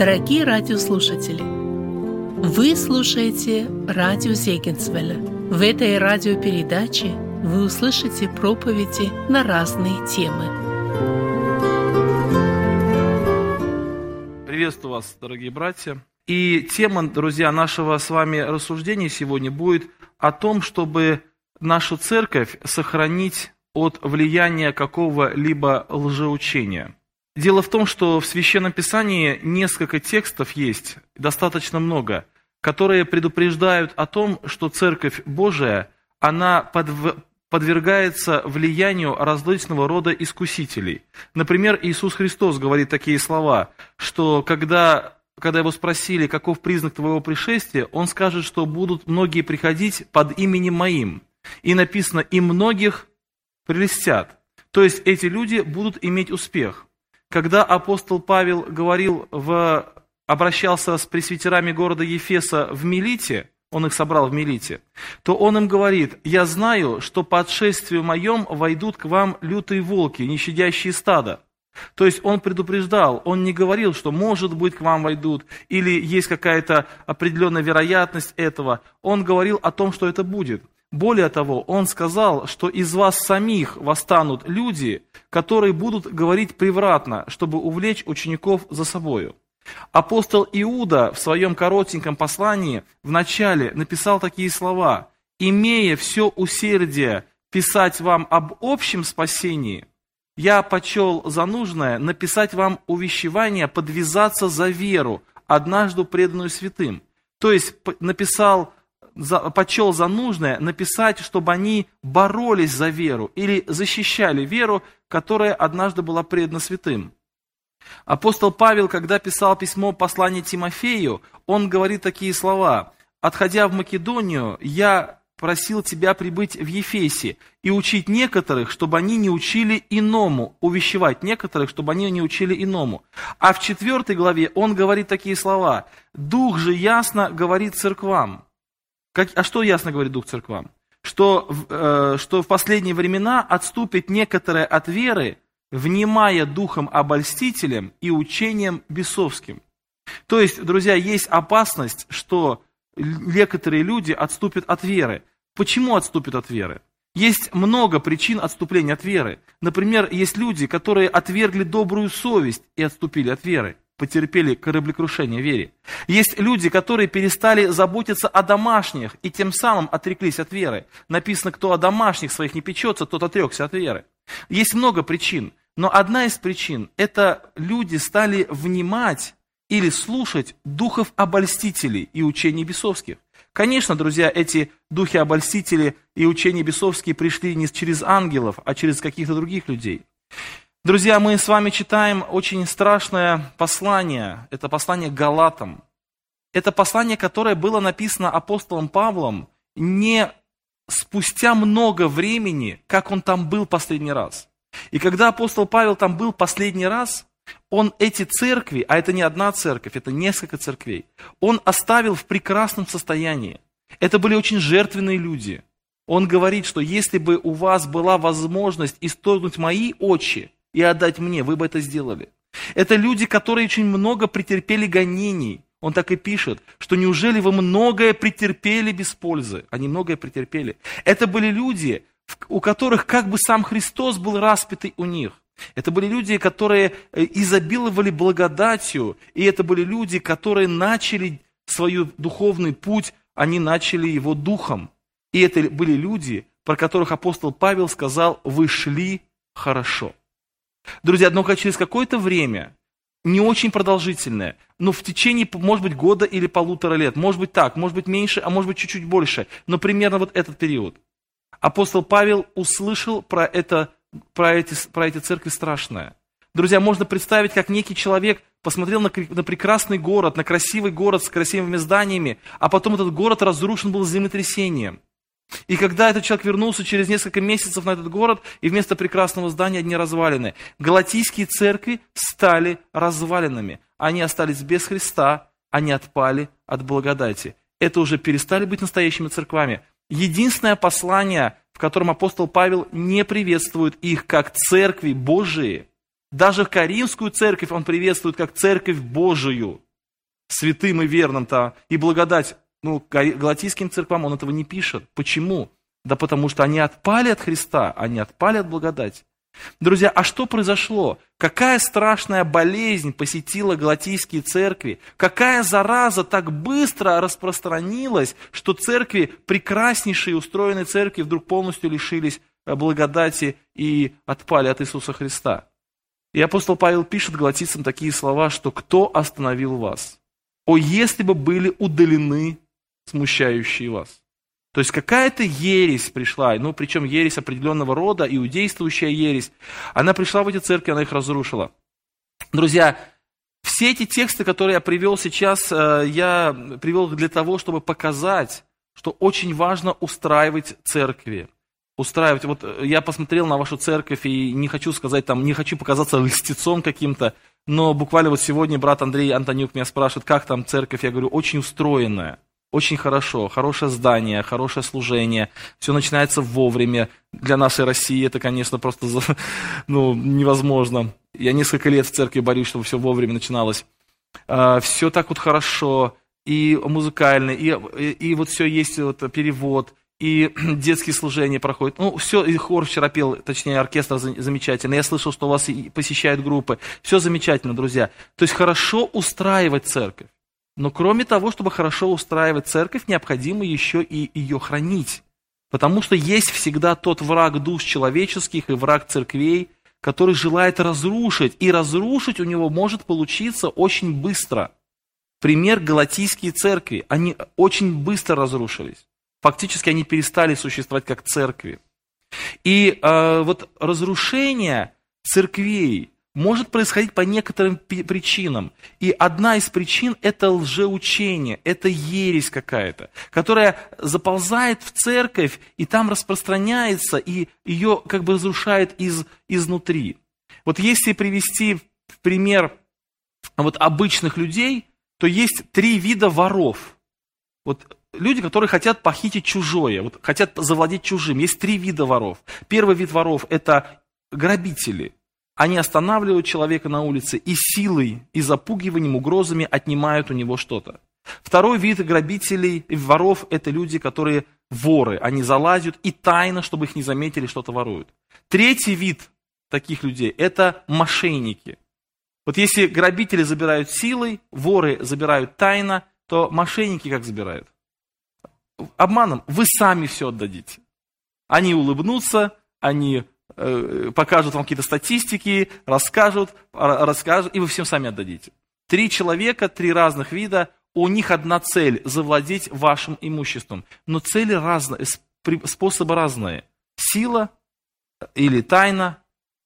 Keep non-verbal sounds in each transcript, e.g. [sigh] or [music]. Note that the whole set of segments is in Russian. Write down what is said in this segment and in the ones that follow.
Дорогие радиослушатели, вы слушаете радио Зегенсвелля. В этой радиопередаче вы услышите проповеди на разные темы. Приветствую вас, дорогие братья. И тема, друзья, нашего с вами рассуждения сегодня будет о том, чтобы нашу церковь сохранить от влияния какого-либо лжеучения. Дело в том, что в Священном Писании несколько текстов есть, достаточно много, которые предупреждают о том, что Церковь Божия, она подв... подвергается влиянию различного рода искусителей. Например, Иисус Христос говорит такие слова, что когда, когда его спросили, каков признак твоего пришествия, он скажет, что будут многие приходить под именем моим. И написано, и многих прелестят. То есть эти люди будут иметь успех. Когда апостол Павел говорил в, обращался с пресвитерами города Ефеса в Милите, он их собрал в Милите, то он им говорит, «Я знаю, что по отшествию моем войдут к вам лютые волки, не щадящие стада». То есть он предупреждал, он не говорил, что может быть к вам войдут, или есть какая-то определенная вероятность этого. Он говорил о том, что это будет. Более того, он сказал, что из вас самих восстанут люди, которые будут говорить превратно, чтобы увлечь учеников за собою. Апостол Иуда в своем коротеньком послании в начале написал такие слова «Имея все усердие писать вам об общем спасении, я почел за нужное написать вам увещевание подвязаться за веру, однажды преданную святым». То есть написал за, почел за нужное написать, чтобы они боролись за веру или защищали веру, которая однажды была предана святым. Апостол Павел, когда писал письмо послание Тимофею, он говорит такие слова. «Отходя в Македонию, я просил тебя прибыть в Ефесе и учить некоторых, чтобы они не учили иному, увещевать некоторых, чтобы они не учили иному. А в четвертой главе он говорит такие слова. «Дух же ясно говорит церквам». Как, а что ясно говорит Дух церквам? Что, э, что в последние времена отступит некоторые от веры, внимая духом обольстителем и учением бесовским. То есть, друзья, есть опасность, что некоторые люди отступят от веры. Почему отступят от веры? Есть много причин отступления от веры. Например, есть люди, которые отвергли добрую совесть и отступили от веры потерпели кораблекрушение вере. Есть люди, которые перестали заботиться о домашних и тем самым отреклись от веры. Написано, кто о домашних своих не печется, тот отрекся от веры. Есть много причин, но одна из причин – это люди стали внимать или слушать духов обольстителей и учений бесовских. Конечно, друзья, эти духи обольстители и учения бесовские пришли не через ангелов, а через каких-то других людей. Друзья, мы с вами читаем очень страшное послание. Это послание Галатам. Это послание, которое было написано апостолом Павлом не спустя много времени, как он там был последний раз. И когда апостол Павел там был последний раз, он эти церкви, а это не одна церковь, это несколько церквей, он оставил в прекрасном состоянии. Это были очень жертвенные люди. Он говорит, что если бы у вас была возможность исторгнуть мои очи, и отдать мне, вы бы это сделали. Это люди, которые очень много претерпели гонений. Он так и пишет, что неужели вы многое претерпели без пользы? Они многое претерпели. Это были люди, у которых как бы сам Христос был распятый у них. Это были люди, которые э, изобиловали благодатью, и это были люди, которые начали свой духовный путь, они начали его духом. И это были люди, про которых апостол Павел сказал, вы шли хорошо. Друзья, однако через какое-то время, не очень продолжительное, но в течение, может быть, года или полутора лет, может быть так, может быть меньше, а может быть чуть-чуть больше, но примерно вот этот период, апостол Павел услышал про, это, про, эти, про эти церкви страшное. Друзья, можно представить, как некий человек посмотрел на, на прекрасный город, на красивый город с красивыми зданиями, а потом этот город разрушен был землетрясением. И когда этот человек вернулся через несколько месяцев на этот город, и вместо прекрасного здания одни развалины, галатийские церкви стали развалинами. Они остались без Христа, они отпали от благодати. Это уже перестали быть настоящими церквами. Единственное послание, в котором апостол Павел не приветствует их как церкви Божии, даже Каримскую церковь он приветствует как церковь Божию. святым и верным-то, и благодать, ну, галатийским церквам он этого не пишет. Почему? Да потому что они отпали от Христа, они отпали от благодати. Друзья, а что произошло? Какая страшная болезнь посетила галатийские церкви? Какая зараза так быстро распространилась, что церкви, прекраснейшие устроенные церкви, вдруг полностью лишились э, благодати и отпали от Иисуса Христа? И апостол Павел пишет галатийцам такие слова, что «Кто остановил вас? О, если бы были удалены смущающие вас!» То есть какая-то ересь пришла, ну причем ересь определенного рода, иудействующая ересь, она пришла в эти церкви, она их разрушила. Друзья, все эти тексты, которые я привел сейчас, э, я привел для того, чтобы показать, что очень важно устраивать церкви. Устраивать. Вот э, я посмотрел на вашу церковь и не хочу сказать там, не хочу показаться льстецом каким-то, но буквально вот сегодня брат Андрей Антонюк меня спрашивает, как там церковь, я говорю, очень устроенная очень хорошо, хорошее здание, хорошее служение, все начинается вовремя. Для нашей России это, конечно, просто [laughs] ну, невозможно. Я несколько лет в церкви борюсь, чтобы все вовремя начиналось. А, все так вот хорошо, и музыкально, и, и, и вот все есть вот перевод, и [clears throat] детские служения проходят. Ну, все, и хор вчера пел, точнее, оркестр замечательно. Я слышал, что у вас посещают группы. Все замечательно, друзья. То есть хорошо устраивать церковь. Но кроме того, чтобы хорошо устраивать церковь, необходимо еще и ее хранить. Потому что есть всегда тот враг душ человеческих и враг церквей, который желает разрушить. И разрушить у него может получиться очень быстро. Пример галатийские церкви. Они очень быстро разрушились. Фактически они перестали существовать как церкви. И э, вот разрушение церквей, может происходить по некоторым причинам. И одна из причин – это лжеучение, это ересь какая-то, которая заползает в церковь и там распространяется, и ее как бы разрушает из, изнутри. Вот если привести в пример вот обычных людей, то есть три вида воров. Вот люди, которые хотят похитить чужое, вот хотят завладеть чужим. Есть три вида воров. Первый вид воров – это грабители – они останавливают человека на улице и силой, и запугиванием, угрозами отнимают у него что-то. Второй вид грабителей, воров – это люди, которые воры. Они залазят и тайно, чтобы их не заметили, что-то воруют. Третий вид таких людей – это мошенники. Вот если грабители забирают силой, воры забирают тайно, то мошенники как забирают? Обманом. Вы сами все отдадите. Они улыбнутся, они покажут вам какие-то статистики, расскажут, расскажут, и вы всем сами отдадите. Три человека, три разных вида, у них одна цель – завладеть вашим имуществом. Но цели разные, способы разные. Сила или тайна,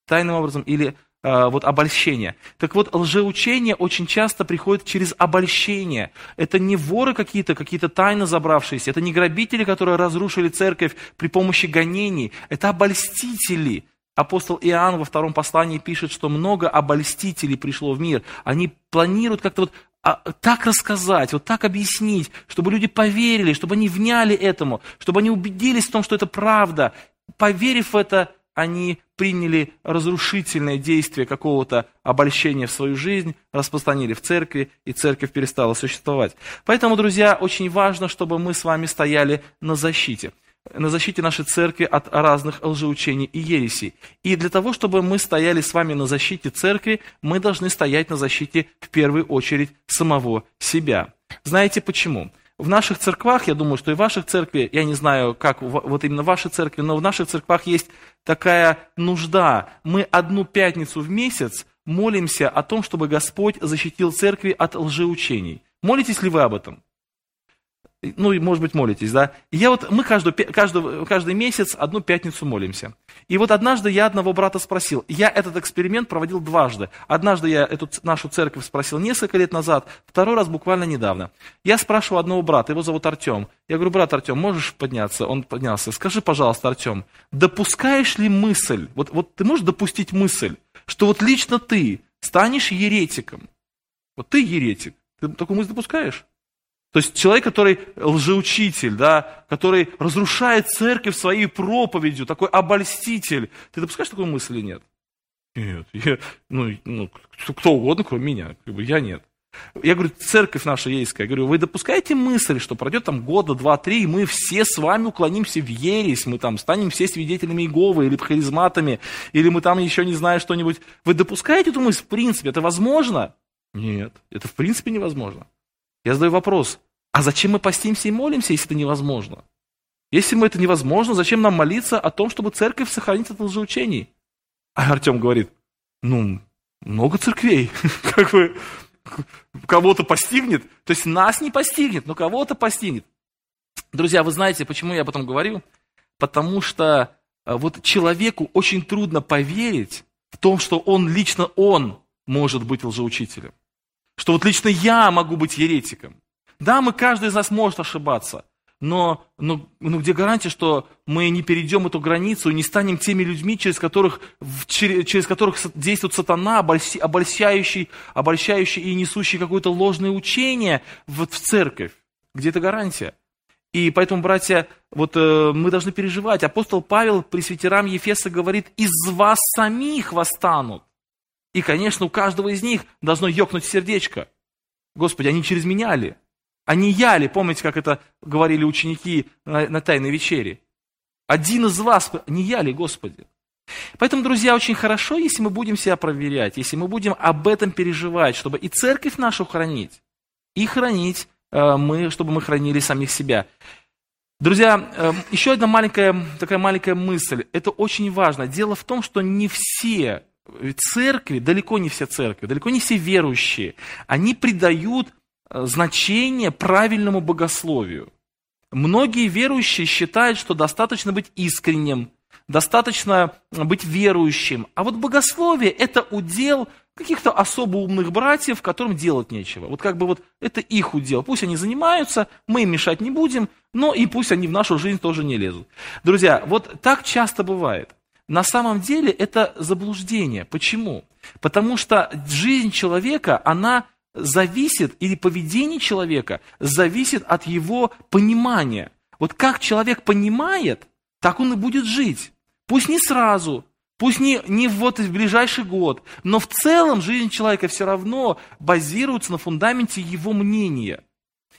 тайным образом, или Э, вот обольщение. Так вот, лжеучение очень часто приходит через обольщение. Это не воры какие-то, какие-то тайно забравшиеся, это не грабители, которые разрушили церковь при помощи гонений, это обольстители. Апостол Иоанн во втором послании пишет, что много обольстителей пришло в мир. Они планируют как-то вот а, так рассказать, вот так объяснить, чтобы люди поверили, чтобы они вняли этому, чтобы они убедились в том, что это правда. Поверив в это, они приняли разрушительное действие какого-то обольщения в свою жизнь, распространили в церкви, и церковь перестала существовать. Поэтому, друзья, очень важно, чтобы мы с вами стояли на защите на защите нашей церкви от разных лжеучений и ересей. И для того, чтобы мы стояли с вами на защите церкви, мы должны стоять на защите в первую очередь самого себя. Знаете почему? В наших церквах, я думаю, что и в ваших церкви, я не знаю, как вот именно в вашей церкви, но в наших церквах есть такая нужда. Мы одну пятницу в месяц молимся о том, чтобы Господь защитил церкви от лжеучений. Молитесь ли вы об этом? Ну, может быть, молитесь, да. И я вот, мы каждый, каждый, каждый месяц одну пятницу молимся. И вот однажды я одного брата спросил, я этот эксперимент проводил дважды. Однажды я эту нашу церковь спросил несколько лет назад, второй раз буквально недавно. Я спрашиваю одного брата, его зовут Артем. Я говорю, брат Артем, можешь подняться? Он поднялся. Скажи, пожалуйста, Артем, допускаешь ли мысль, вот, вот ты можешь допустить мысль, что вот лично ты станешь еретиком? Вот ты еретик. Ты такую мысль допускаешь? То есть человек, который лжеучитель, да, который разрушает церковь своей проповедью, такой обольститель. Ты допускаешь такую мысль или нет? Нет, я, ну, ну, кто угодно, кроме меня, я нет. Я говорю, церковь наша ейская, я говорю, вы допускаете мысль, что пройдет там года, два, три, и мы все с вами уклонимся в ересь, мы там станем все свидетелями Иеговы или харизматами, или мы там еще не знаю что-нибудь. Вы допускаете эту мысль в принципе? Это возможно? Нет, это в принципе невозможно. Я задаю вопрос, а зачем мы постимся и молимся, если это невозможно? Если мы это невозможно, зачем нам молиться о том, чтобы церковь сохранить от лжеучений? А Артем говорит, ну, много церквей, [laughs] как бы кого-то постигнет, то есть нас не постигнет, но кого-то постигнет. Друзья, вы знаете, почему я об этом говорю? Потому что э, вот человеку очень трудно поверить в том, что он, лично он может быть лжеучителем. Что вот лично я могу быть еретиком. Да, мы, каждый из нас может ошибаться, но, но, но где гарантия, что мы не перейдем эту границу и не станем теми людьми, через которых, через, через которых действует сатана, обольщающий, обольщающий и несущий какое-то ложное учение в, в церковь? Где эта гарантия? И поэтому, братья, вот э, мы должны переживать. Апостол Павел пресвитерам Ефеса говорит, из вас самих восстанут. И, конечно, у каждого из них должно ёкнуть сердечко. Господи, они через меня ли? Они яли, помните, как это говорили ученики на, на Тайной вечере? Один из вас, не яли, Господи. Поэтому, друзья, очень хорошо, если мы будем себя проверять, если мы будем об этом переживать, чтобы и церковь нашу хранить, и хранить э, мы, чтобы мы хранили самих себя. Друзья, э, еще одна маленькая, такая маленькая мысль. Это очень важно. Дело в том, что не все церкви, далеко не все церкви, далеко не все верующие, они придают Э, значение правильному богословию. Многие верующие считают, что достаточно быть искренним, достаточно быть верующим. А вот богословие – это удел каких-то особо умных братьев, которым делать нечего. Вот как бы вот это их удел. Пусть они занимаются, мы им мешать не будем, но и пусть они в нашу жизнь тоже не лезут. Друзья, вот так часто бывает. На самом деле это заблуждение. Почему? Потому что жизнь человека, она зависит, или поведение человека зависит от его понимания. Вот как человек понимает, так он и будет жить. Пусть не сразу, пусть не, не вот в ближайший год, но в целом жизнь человека все равно базируется на фундаменте его мнения.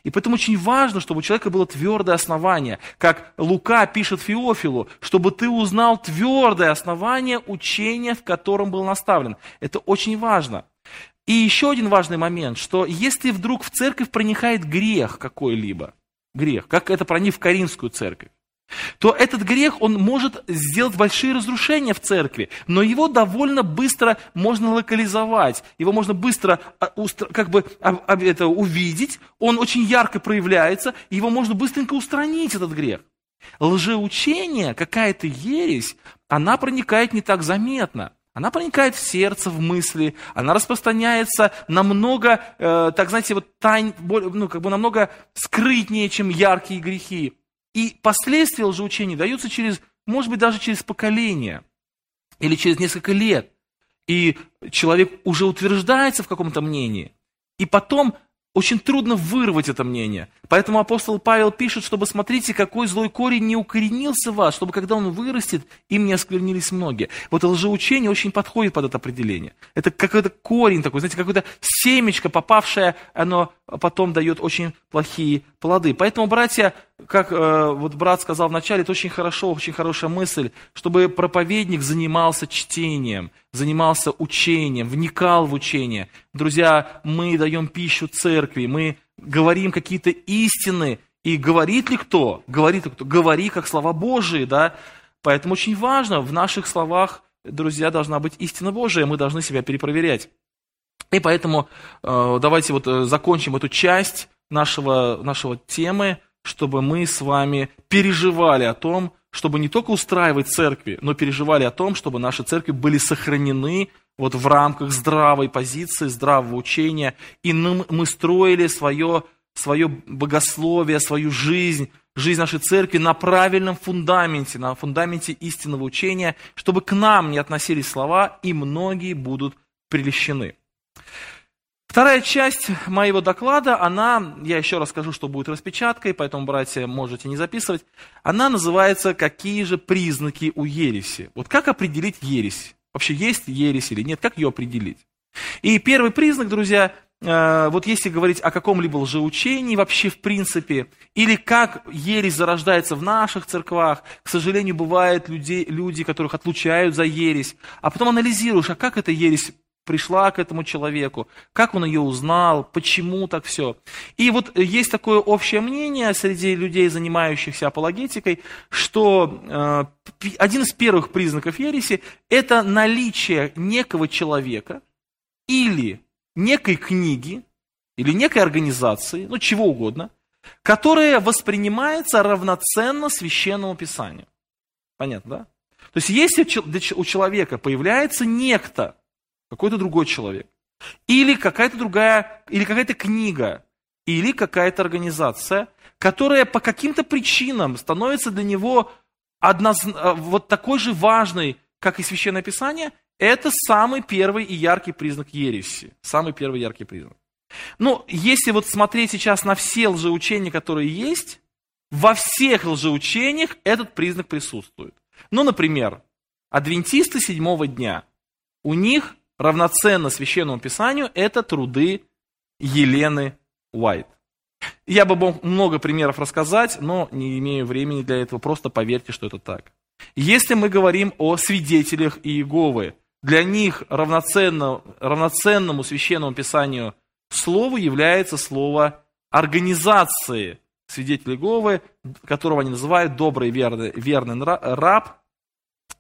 И поэтому очень важно, чтобы у человека было твердое основание. Как Лука пишет Феофилу, чтобы ты узнал твердое основание учения, в котором был наставлен. Это очень важно. И еще один важный момент, что если вдруг в церковь проникает грех какой-либо, грех, как это проник в Каринскую церковь, то этот грех, он может сделать большие разрушения в церкви, но его довольно быстро можно локализовать, его можно быстро а, как бы это, увидеть, он очень ярко проявляется, его можно быстренько устранить, этот грех. Лжеучение, какая-то ересь, она проникает не так заметно. Она проникает в сердце, в мысли, она распространяется намного, э, так знаете, вот тайн, ну, как бы намного скрытнее, чем яркие грехи. И последствия лжеучения даются через, может быть, даже через поколение или через несколько лет. И человек уже утверждается в каком-то мнении. И потом очень трудно вырвать это мнение. Поэтому апостол Павел пишет, чтобы смотрите, какой злой корень не укоренился в вас, чтобы когда он вырастет, им не осквернились многие. Вот лжеучение очень подходит под это определение. Это какой-то корень такой, знаете, какое-то семечко, попавшее, оно потом дает очень плохие плоды. Поэтому, братья, как э, вот брат сказал вначале, это очень хорошо, очень хорошая мысль, чтобы проповедник занимался чтением, занимался учением, вникал в учение. Друзья, мы даем пищу церкви, мы говорим какие-то истины, и говорит ли кто? Говорит ли кто? Говори, как слова Божии, да? Поэтому очень важно, в наших словах, друзья, должна быть истина Божия, мы должны себя перепроверять. И поэтому э, давайте вот э, закончим эту часть нашего, нашего темы, чтобы мы с вами переживали о том, чтобы не только устраивать церкви, но переживали о том, чтобы наши церкви были сохранены вот в рамках здравой позиции, здравого учения, и мы строили свое, свое богословие, свою жизнь, жизнь нашей церкви на правильном фундаменте, на фундаменте истинного учения, чтобы к нам не относились слова, и многие будут прелещены. Вторая часть моего доклада, она, я еще раз скажу, что будет распечаткой, поэтому, братья, можете не записывать. Она называется «Какие же признаки у ереси?». Вот как определить ересь? Вообще есть ересь или нет? Как ее определить? И первый признак, друзья, э, вот если говорить о каком-либо лжеучении вообще в принципе, или как ересь зарождается в наших церквах, к сожалению, бывают люди, люди, которых отлучают за ересь, а потом анализируешь, а как эта ересь пришла к этому человеку, как он ее узнал, почему так все. И вот есть такое общее мнение среди людей, занимающихся апологетикой, что э, один из первых признаков ереси – это наличие некого человека или некой книги, или некой организации, ну чего угодно, которая воспринимается равноценно священному писанию. Понятно, да? То есть если у человека появляется некто, какой-то другой человек. Или какая-то другая, или какая-то книга, или какая-то организация, которая по каким-то причинам становится для него одноз... Э, вот такой же важной, как и Священное Писание, это самый первый и яркий признак ереси. Самый первый яркий признак. Ну, если вот смотреть сейчас на все лжеучения, которые есть, во всех лжеучениях этот признак присутствует. Ну, например, адвентисты седьмого дня. У них равноценно священному писанию, это труды Елены Уайт. Я бы мог много примеров рассказать, но не имею времени для этого, просто поверьте, что это так. Если мы говорим о свидетелях Иеговы, для них равноценно, равноценному священному писанию слову является слово организации свидетелей Иеговы, которого они называют добрый верный, верный раб,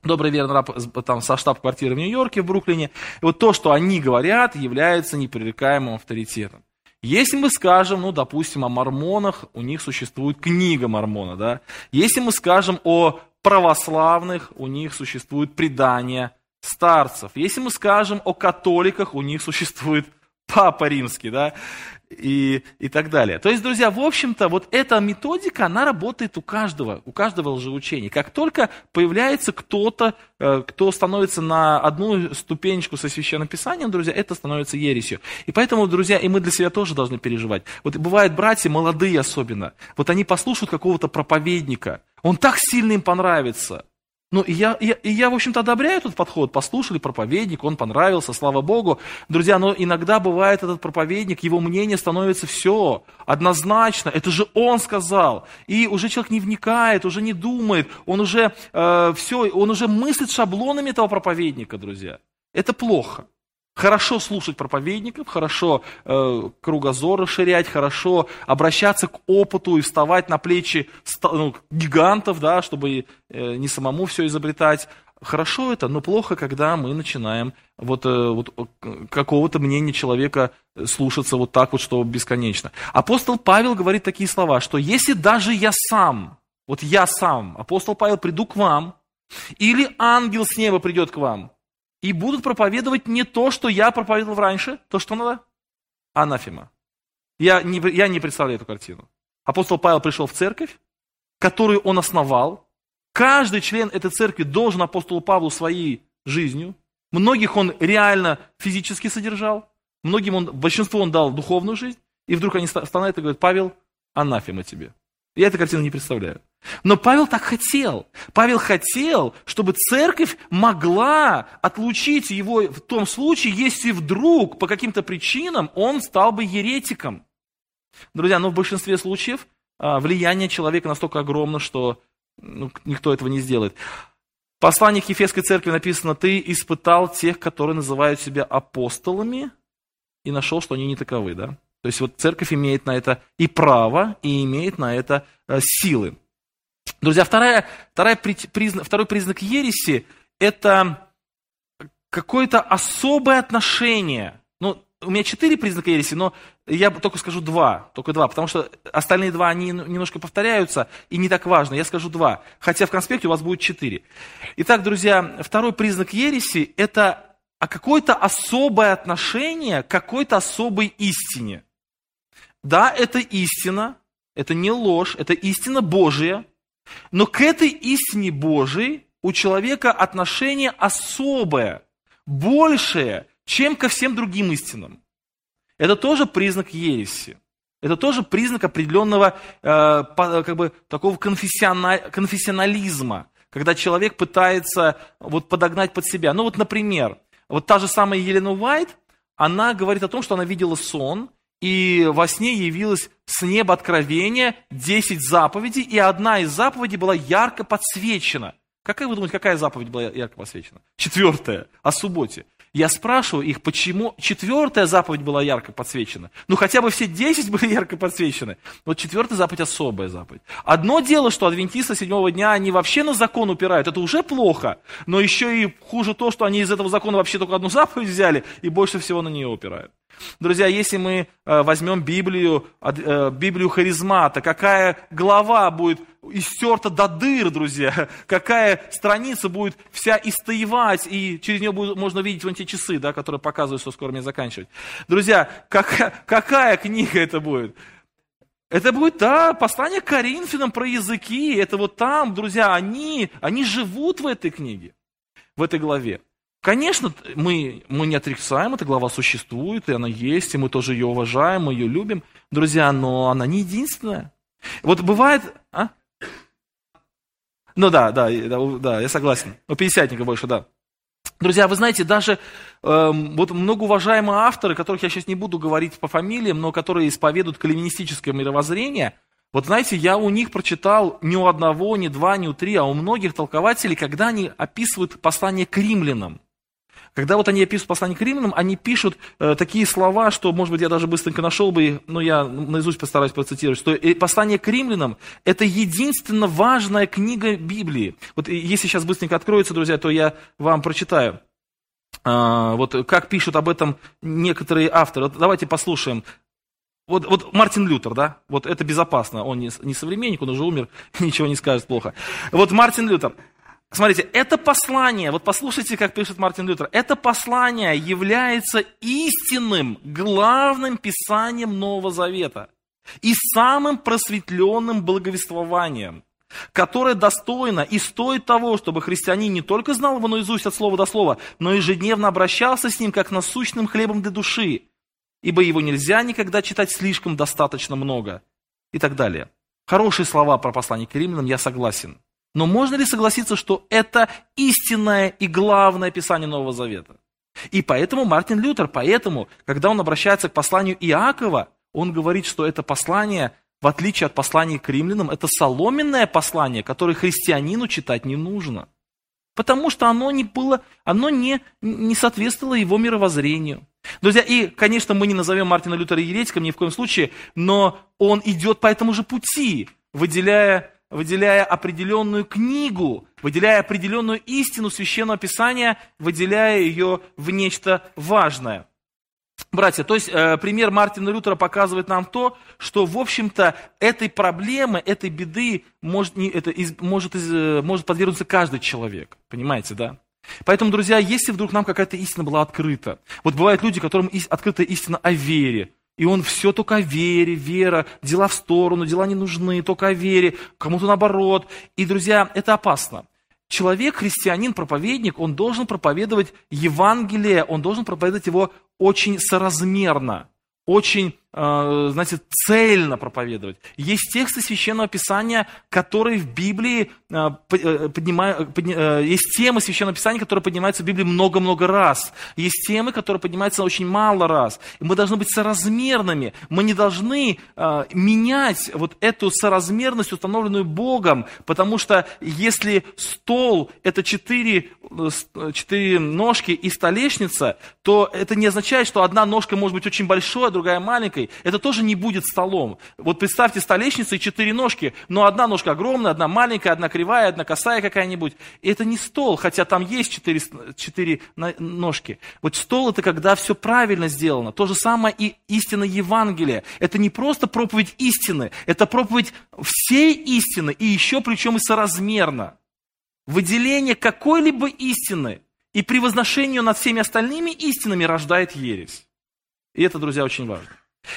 Добрый верный раб там, со штаб-квартиры в Нью-Йорке, в Бруклине. И вот то, что они говорят, является непререкаемым авторитетом. Если мы скажем, ну, допустим, о мормонах, у них существует книга мормона, да. Если мы скажем о православных, у них существует предание старцев. Если мы скажем о католиках, у них существует Папа Римский, да и, и так далее. То есть, друзья, в общем-то, вот эта методика, она работает у каждого, у каждого лжеучения. Как только появляется кто-то, э, кто становится на одну ступенечку со Священным Писанием, друзья, это становится ересью. И поэтому, друзья, и мы для себя тоже должны переживать. Вот бывают братья, молодые особенно, вот они послушают какого-то проповедника, он так сильно им понравится, ну, и я, и, и я, в общем-то, одобряю этот подход. Послушали проповедник, он понравился, слава Богу. Друзья, но иногда бывает этот проповедник, его мнение становится все однозначно. Это же он сказал. И уже человек не вникает, уже не думает, он уже э, все, он уже мыслит шаблонами этого проповедника, друзья. Это плохо. Хорошо слушать проповедников, хорошо э, кругозор расширять, хорошо обращаться к опыту и вставать на плечи ну, гигантов, да, чтобы э, не самому все изобретать. Хорошо это, но плохо, когда мы начинаем вот, э, вот э, какого-то мнения человека слушаться вот так вот, что бесконечно. Апостол Павел говорит такие слова, что если даже я сам, вот я сам, апостол Павел, приду к вам, или ангел с неба придет к вам, и будут проповедовать не то, что я проповедовал раньше, то, что надо, анафема. Я не, я не представляю эту картину. Апостол Павел пришел в церковь, которую он основал. Каждый член этой церкви должен апостолу Павлу своей жизнью. Многих он реально физически содержал, многим он, большинству он дал духовную жизнь. И вдруг они становятся и говорят, Павел, анафема тебе. Я эту картину не представляю. Но Павел так хотел. Павел хотел, чтобы церковь могла отлучить его в том случае, если вдруг по каким-то причинам он стал бы еретиком. Друзья, но в большинстве случаев а, влияние человека настолько огромно, что ну, никто этого не сделает. В послании к Ефесской церкви написано, ты испытал тех, которые называют себя апостолами, и нашел, что они не таковы. Да? То есть вот церковь имеет на это и право, и имеет на это э, силы. Друзья, вторая, вторая признак, второй признак ереси – это какое-то особое отношение. Ну, у меня четыре признака ереси, но я только скажу два, только два, потому что остальные два, они немножко повторяются, и не так важно, я скажу два, хотя в конспекте у вас будет четыре. Итак, друзья, второй признак ереси – это какое-то особое отношение к какой-то особой истине. Да, это истина, это не ложь, это истина Божия, но к этой истине Божией у человека отношение особое, большее, чем ко всем другим истинам. Это тоже признак ереси. Это тоже признак определенного э, как бы, такого конфессионализма, когда человек пытается вот, подогнать под себя. Ну вот, например, вот та же самая Елена Уайт, она говорит о том, что она видела сон, и во сне явилось с неба откровение, 10 заповедей, и одна из заповедей была ярко подсвечена. Какая, вы думаете, какая заповедь была ярко подсвечена? Четвертая, о субботе. Я спрашиваю их, почему четвертая заповедь была ярко подсвечена. Ну, хотя бы все десять [laughs] были ярко подсвечены. Вот четвертая заповедь особая заповедь. Одно дело, что адвентисты седьмого дня, они вообще на закон упирают. Это уже плохо. Но еще и хуже то, что они из этого закона вообще только одну [laughs] заповедь взяли и больше всего на нее упирают. Друзья, если мы э, возьмем Библию, э, Библию харизмата, какая глава будет истерта до дыр, друзья, какая страница будет вся истоевать, и через нее будет, можно видеть вон те часы, да, которые показывают, что скоро мне заканчивать. Друзья, как, какая книга это будет? Это будет, да, послание к Коринфянам про языки. Это вот там, друзья, они, они живут в этой книге, в этой главе. Конечно, мы, мы не отрицаем, эта глава существует, и она есть, и мы тоже ее уважаем, мы ее любим, друзья, но она не единственная. Вот бывает... А? Ну да, да, да, я согласен. У пятидесятника больше, да. Друзья, вы знаете, даже э, вот многоуважаемые авторы, которых я сейчас не буду говорить по фамилиям, но которые исповедуют калинистическое мировоззрение, вот знаете, я у них прочитал ни у одного, ни два, ни у три, а у многих толкователей, когда они описывают послание к римлянам. Когда вот они описывают послание к римлянам, они пишут э, такие слова, что, может быть, я даже быстренько нашел бы но я наизусть постараюсь процитировать, что э, послание к римлянам – это единственно важная книга Библии. Вот если сейчас быстренько откроется, друзья, то я вам прочитаю. А, вот как пишут об этом некоторые авторы. Вот давайте послушаем. Вот, вот Мартин Лютер, да, вот это безопасно, он не, не современник, он уже умер, [laughs] ничего не скажет плохо. Вот Мартин Лютер – Смотрите, это послание, вот послушайте, как пишет Мартин Лютер, это послание является истинным, главным писанием Нового Завета и самым просветленным благовествованием, которое достойно и стоит того, чтобы христианин не только знал его наизусть от слова до слова, но и ежедневно обращался с ним как насущным хлебом для души, ибо его нельзя никогда читать слишком достаточно много и так далее. Хорошие слова про послание к римлянам, я согласен. Но можно ли согласиться, что это истинное и главное Писание Нового Завета? И поэтому Мартин Лютер, поэтому, когда он обращается к посланию Иакова, он говорит, что это послание, в отличие от послания к римлянам, это соломенное послание, которое христианину читать не нужно. Потому что оно не было, оно не, не соответствовало его мировоззрению. Друзья, и, конечно, мы не назовем Мартина Лютера еретиком ни в коем случае, но он идет по этому же пути, выделяя выделяя определенную книгу, выделяя определенную истину Священного Писания, выделяя ее в нечто важное. Братья, то есть э, пример Мартина Лютера показывает нам то, что, в общем-то, этой проблемы, этой беды может, не, это, из, может, из, э, может подвергнуться каждый человек. Понимаете, да? Поэтому, друзья, если вдруг нам какая-то истина была открыта, вот бывают люди, которым открыта истина о вере, и он все только о вере, вера, дела в сторону, дела не нужны, только о вере, кому-то наоборот. И, друзья, это опасно. Человек, христианин, проповедник, он должен проповедовать Евангелие, он должен проповедовать его очень соразмерно, очень знаете, цельно проповедовать. Есть тексты Священного Писания, которые в Библии э, э, поднимают, есть темы Священного Писания, которые поднимаются в Библии много-много раз. Есть темы, которые поднимаются очень мало раз. Мы должны быть соразмерными. Мы не должны менять вот эту соразмерность, установленную Богом, потому что если стол – это четыре, четыре ножки и столешница, то это не означает, что одна ножка может быть очень большой, а другая маленькой это тоже не будет столом. Вот представьте столешницу и четыре ножки, но одна ножка огромная, одна маленькая, одна кривая, одна косая какая-нибудь. И это не стол, хотя там есть четыре, четыре ножки. Вот стол это когда все правильно сделано. То же самое и истина Евангелия. Это не просто проповедь истины, это проповедь всей истины, и еще причем и соразмерно. Выделение какой-либо истины и превозношение над всеми остальными истинами рождает ересь. И это, друзья, очень важно.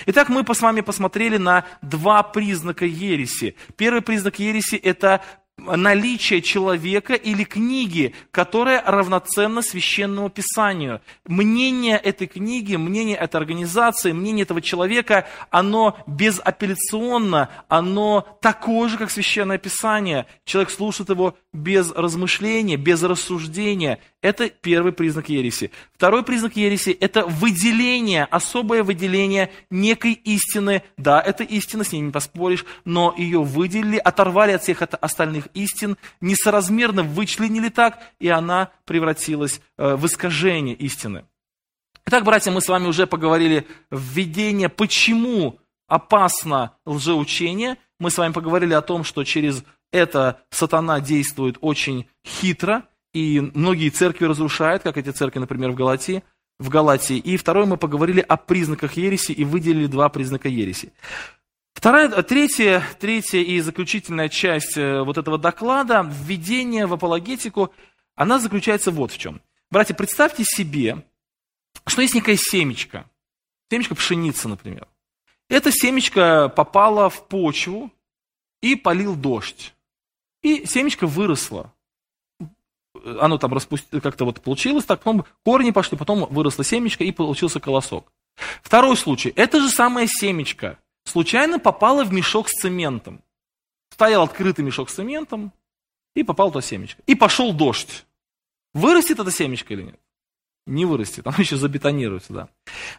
Итак, мы с вами посмотрели на два признака ереси. Первый признак ереси – это наличие человека или книги, которая равноценна священному писанию. Мнение этой книги, мнение этой организации, мнение этого человека, оно безапелляционно, оно такое же, как священное писание. Человек слушает его без размышления, без рассуждения. Это первый признак ереси. Второй признак ереси – это выделение, особое выделение некой истины. Да, это истина, с ней не поспоришь, но ее выделили, оторвали от всех остальных истин, несоразмерно вычленили так, и она превратилась э, в искажение истины. Итак, братья, мы с вами уже поговорили введение, почему опасно лжеучение. Мы с вами поговорили о том, что через это сатана действует очень хитро, и многие церкви разрушает, как эти церкви, например, в Галатии. В Галатии. И второе, мы поговорили о признаках ереси и выделили два признака ереси. Вторая, третья, третья и заключительная часть э, вот этого доклада, введение в апологетику, она заключается вот в чем. Братья, представьте себе, что есть некая семечка, семечка пшеницы, например. Эта семечка попала в почву и полил дождь. И семечко выросло. Оно там распустилось, как-то вот получилось, так, потом корни пошли, потом выросло семечко и получился колосок. Второй случай. Это же самое семечко случайно попало в мешок с цементом. Стоял открытый мешок с цементом, и попал туда семечко. И пошел дождь. Вырастет это семечко или нет? не вырастет, оно еще забетонируется, да.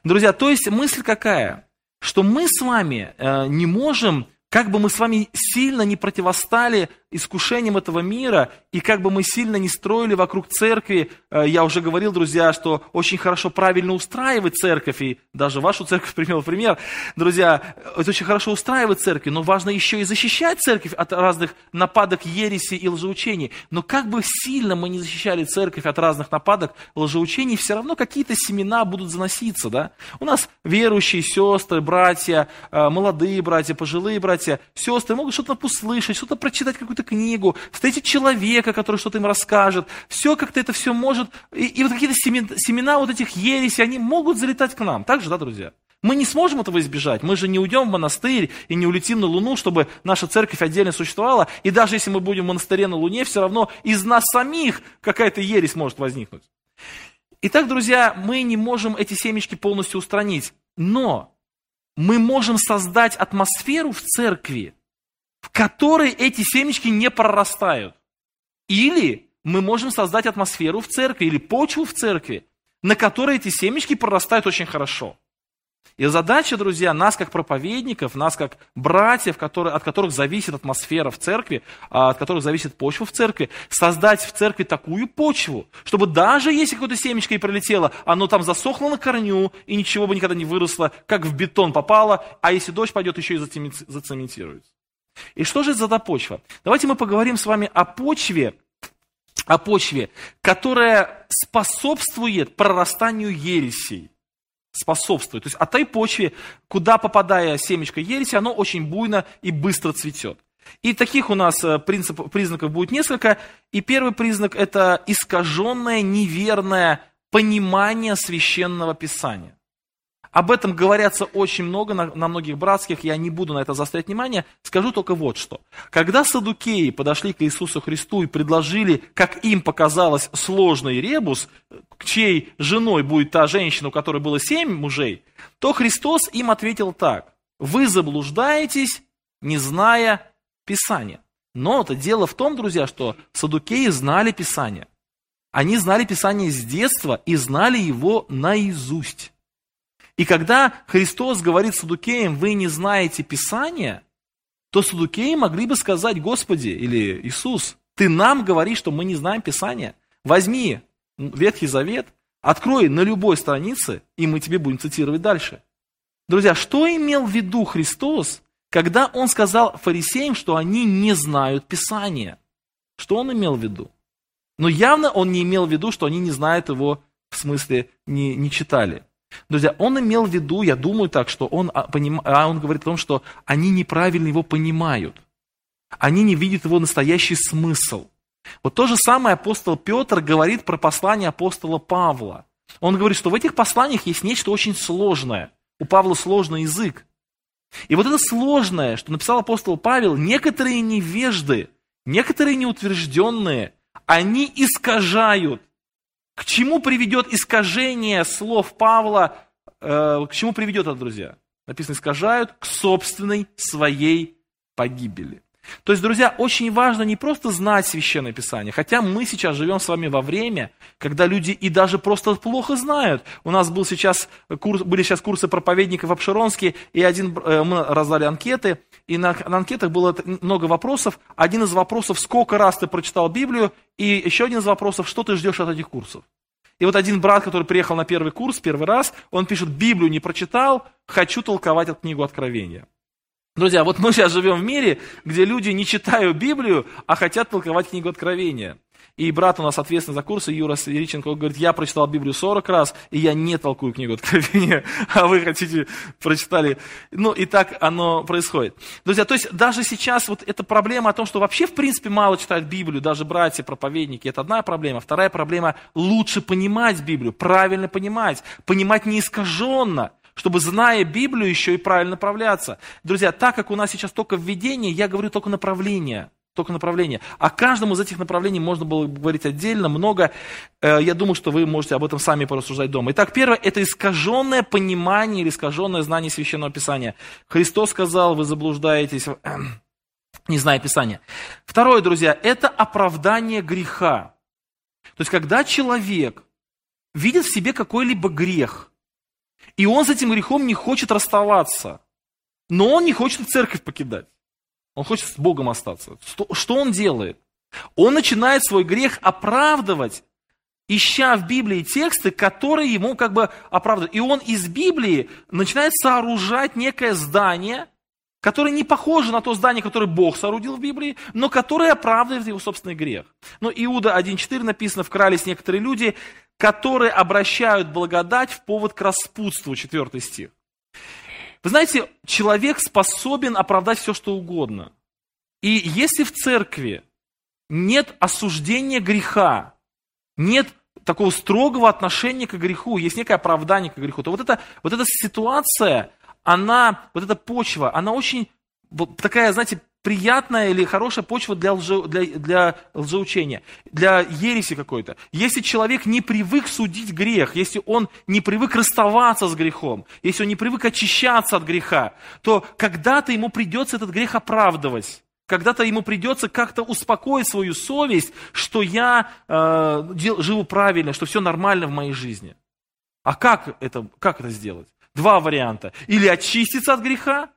Друзья, то есть мысль какая? Что мы с вами э, не можем как бы мы с вами сильно не противостали искушениям этого мира, и как бы мы сильно не строили вокруг церкви, э, я уже говорил, друзья, что очень хорошо правильно устраивать церковь, и даже вашу церковь [laughs] привел пример, друзья, это очень хорошо устраивать церковь, но важно еще и защищать церковь от разных нападок ереси и лжеучений. Но как бы сильно мы не защищали церковь от разных нападок лжеучений, все равно какие-то семена будут заноситься, да? У нас верующие сестры, братья, э, молодые братья, пожилые братья, сестры могут что-то услышать, что-то прочитать, какую-то книгу, встретить человека, который что-то им расскажет. Все как-то это все может. И, и вот какие-то семена, семена вот этих ересей, они могут залетать к нам. Так же, да, друзья? Мы не сможем этого избежать. Мы же не уйдем в монастырь и не улетим на Луну, чтобы наша церковь отдельно существовала. И даже если мы будем в монастыре на Луне, все равно из нас самих какая-то ересь может возникнуть. Итак, друзья, мы не можем эти семечки полностью устранить. Но мы можем создать атмосферу в церкви, в которой эти семечки не прорастают. Или мы можем создать атмосферу в церкви или почву в церкви, на которой эти семечки прорастают очень хорошо. И задача, друзья, нас как проповедников, нас как братьев, которые, от которых зависит атмосфера в церкви, а, от которых зависит почва в церкви, создать в церкви такую почву, чтобы даже если какое-то семечко и пролетело, оно там засохло на корню и ничего бы никогда не выросло, как в бетон попало, а если дождь пойдет, еще и зацементируется. И что же это за почва? Давайте мы поговорим с вами о почве, о почве, которая способствует прорастанию ересей способствует. То есть о той почве, куда попадая семечко ереси, оно очень буйно и быстро цветет. И таких у нас э, принцип, признаков будет несколько. И первый признак – это искаженное, неверное понимание священного писания. Об этом говорятся очень много на, на многих братских, я не буду на это заострять внимание, скажу только вот что. Когда садукеи подошли к Иисусу Христу и предложили, как им показалось, сложный ребус, чьей женой будет та женщина, у которой было семь мужей, то Христос им ответил так. Вы заблуждаетесь, не зная Писания. Но это дело в том, друзья, что садукеи знали Писание. Они знали Писание с детства и знали его наизусть. И когда Христос говорит Садукеям, вы не знаете Писания, то Садукеи могли бы сказать, Господи, или Иисус, ты нам говоришь, что мы не знаем Писания. Возьми Ветхий Завет, открой на любой странице, и мы тебе будем цитировать дальше. Друзья, что имел в виду Христос, когда Он сказал фарисеям, что они не знают Писания? Что Он имел в виду? Но явно Он не имел в виду, что они не знают его, в смысле, не, не читали. Друзья, он имел в виду, я думаю так, что он, а, а он говорит о том, что они неправильно его понимают. Они не видят его настоящий смысл. Вот то же самое апостол Петр говорит про послание апостола Павла. Он говорит, что в этих посланиях есть нечто очень сложное. У Павла сложный язык. И вот это сложное, что написал апостол Павел, некоторые невежды, некоторые неутвержденные, они искажают к чему приведет искажение слов Павла? Э, к чему приведет это, друзья? Написано, искажают к собственной своей погибели. То есть, друзья, очень важно не просто знать Священное Писание, хотя мы сейчас живем с вами во время, когда люди и даже просто плохо знают. У нас был сейчас курс, были сейчас курсы проповедников в Обширонске, и один, э, мы раздали анкеты, и на, на анкетах было много вопросов. Один из вопросов, сколько раз ты прочитал Библию, и еще один из вопросов, что ты ждешь от этих курсов. И вот один брат, который приехал на первый курс, первый раз, он пишет, Библию не прочитал, хочу толковать эту книгу Откровения. Друзья, вот мы сейчас живем в мире, где люди не читают Библию, а хотят толковать книгу Откровения. И брат у нас ответственный за курсы, Юра Сириченко, говорит, я прочитал Библию 40 раз, и я не толкую книгу Откровения, [laughs] а вы хотите, прочитали. Ну, и так оно происходит. Друзья, то есть даже сейчас вот эта проблема о том, что вообще в принципе мало читают Библию, даже братья, проповедники, это одна проблема. Вторая проблема – лучше понимать Библию, правильно понимать, понимать неискаженно – чтобы, зная Библию, еще и правильно направляться. Друзья, так как у нас сейчас только введение, я говорю только направление. Только направление. О каждом из этих направлений можно было говорить отдельно, много. Э, я думаю, что вы можете об этом сами порассуждать дома. Итак, первое – это искаженное понимание или искаженное знание Священного Писания. Христос сказал, вы заблуждаетесь, [clears throat] не зная Писания. Второе, друзья, это оправдание греха. То есть, когда человек видит в себе какой-либо грех, и он с этим грехом не хочет расставаться. Но он не хочет церковь покидать. Он хочет с Богом остаться. Что, он делает? Он начинает свой грех оправдывать, ища в Библии тексты, которые ему как бы оправдывают. И он из Библии начинает сооружать некое здание, которое не похоже на то здание, которое Бог соорудил в Библии, но которое оправдывает его собственный грех. Но Иуда 1.4 написано, вкрались некоторые люди, которые обращают благодать в повод к распутству, 4 стих. Вы знаете, человек способен оправдать все, что угодно. И если в церкви нет осуждения греха, нет такого строгого отношения к греху, есть некое оправдание к греху, то вот, это, вот эта ситуация, она, вот эта почва, она очень такая, знаете, приятная или хорошая почва для, лже, для, для лжеучения, для ереси какой-то. Если человек не привык судить грех, если он не привык расставаться с грехом, если он не привык очищаться от греха, то когда-то ему придется этот грех оправдывать. Когда-то ему придется как-то успокоить свою совесть, что я э, дел, живу правильно, что все нормально в моей жизни. А как это, как это сделать? Два варианта. Или очиститься от греха,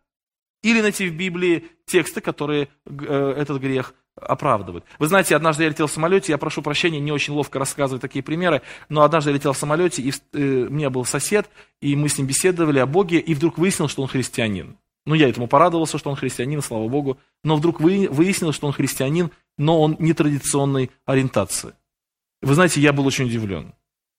или найти в Библии тексты, которые э, этот грех оправдывают. Вы знаете, однажды я летел в самолете, я прошу прощения, не очень ловко рассказывать такие примеры, но однажды я летел в самолете, и э, у меня был сосед, и мы с ним беседовали о Боге, и вдруг выяснилось, что он христианин. Ну, я этому порадовался, что он христианин, слава Богу, но вдруг вы, выяснилось, что он христианин, но он нетрадиционной ориентации. Вы знаете, я был очень удивлен.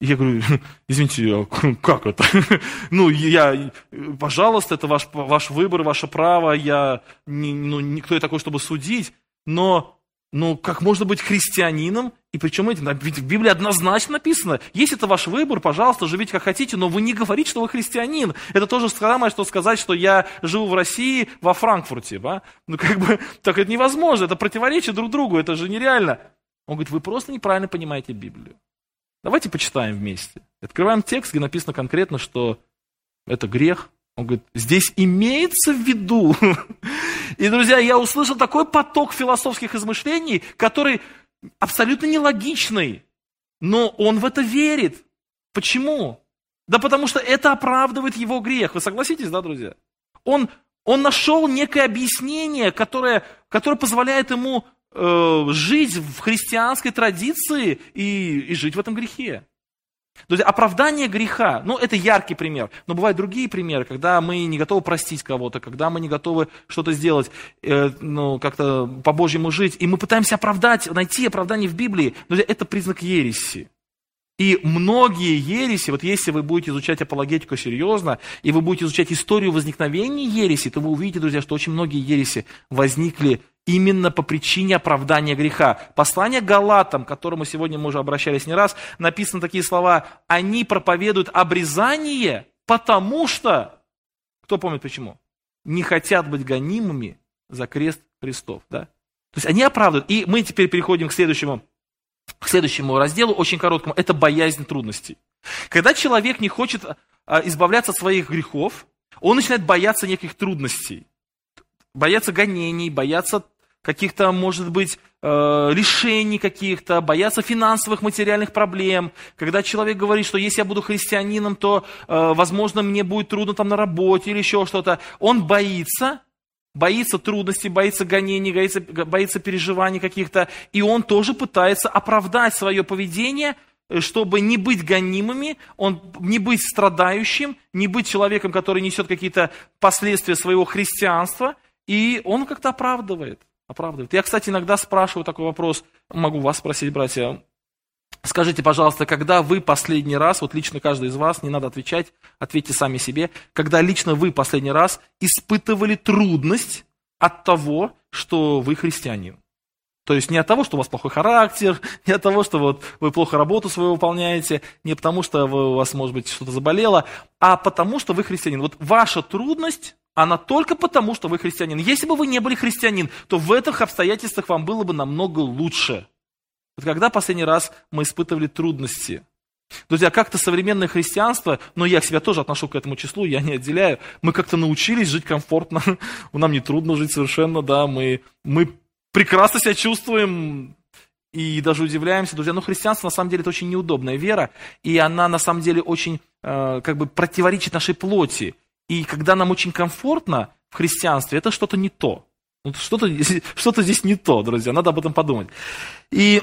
Я говорю, [laughs] извините, а как это? [laughs] ну, я, пожалуйста, это ваш, ваш выбор, ваше право, я, ну, никто я такой, чтобы судить, но, ну, как можно быть христианином, и причем эти, ведь в Библии однозначно написано, если это ваш выбор, пожалуйста, живите как хотите, но вы не говорите, что вы христианин. Это то же самое, что сказать, что я живу в России, во Франкфурте, да? Ну, как бы, [laughs] так это невозможно, это противоречит друг другу, это же нереально. Он говорит, вы просто неправильно понимаете Библию. Давайте почитаем вместе. Открываем текст, где написано конкретно, что это грех. Он говорит, здесь имеется в виду. [laughs] И, друзья, я услышал такой поток философских измышлений, который абсолютно нелогичный. Но он в это верит. Почему? Да потому что это оправдывает его грех. Вы согласитесь, да, друзья? Он, он нашел некое объяснение, которое, которое позволяет ему э, жить в христианской традиции и, и жить в этом грехе. То есть оправдание греха, ну это яркий пример, но бывают другие примеры, когда мы не готовы простить кого-то, когда мы не готовы что-то сделать, э, ну как-то по-божьему жить, и мы пытаемся оправдать, найти оправдание в Библии, но это признак ереси. И многие ереси, вот если вы будете изучать апологетику серьезно, и вы будете изучать историю возникновения ереси, то вы увидите, друзья, что очень многие ереси возникли именно по причине оправдания греха. Послание Галатам, к которому сегодня мы уже обращались не раз, написаны такие слова, они проповедуют обрезание, потому что, кто помнит почему? Не хотят быть гонимыми за крест Христов. Да? То есть они оправдывают. И мы теперь переходим к следующему, к следующему разделу, очень короткому. Это боязнь трудностей. Когда человек не хочет а, избавляться от своих грехов, он начинает бояться неких трудностей. Бояться гонений, бояться каких-то, может быть, э, лишений каких-то, боятся финансовых, материальных проблем. Когда человек говорит, что если я буду христианином, то, э, возможно, мне будет трудно там на работе или еще что-то. Он боится, боится трудностей, боится гонений, боится, боится переживаний каких-то. И он тоже пытается оправдать свое поведение – Э, чтобы не быть гонимыми, он, не быть страдающим, не быть человеком, который несет какие-то последствия своего христианства, и он как-то оправдывает. оправдывает. Я, кстати, иногда спрашиваю такой вопрос, могу вас спросить, братья, Скажите, пожалуйста, когда вы последний раз, вот лично каждый из вас, не надо отвечать, ответьте сами себе, когда лично вы последний раз испытывали трудность от того, что вы христианин? То есть не от того, что у вас плохой характер, [laughs] не от того, что вот вы плохо работу свою выполняете, не потому, что вы, у вас, может быть, что-то заболело, а потому, что вы христианин. Вот ваша трудность, она только потому, что вы христианин. Если бы вы не были христианин, то в этих обстоятельствах вам было бы намного лучше. Вот когда последний раз мы испытывали трудности? Друзья, как-то современное христианство, но я себя тоже отношу к этому числу, я не отделяю, мы как-то научились жить комфортно, [laughs] нам не трудно жить совершенно, да, мы, мы прекрасно себя чувствуем и даже удивляемся, друзья. Но христианство на самом деле это очень неудобная вера, и она на самом деле очень э, как бы противоречит нашей плоти. И когда нам очень комфортно в христианстве, это что-то не то. Что-то, [laughs] что-то здесь не то, друзья, надо об этом подумать. И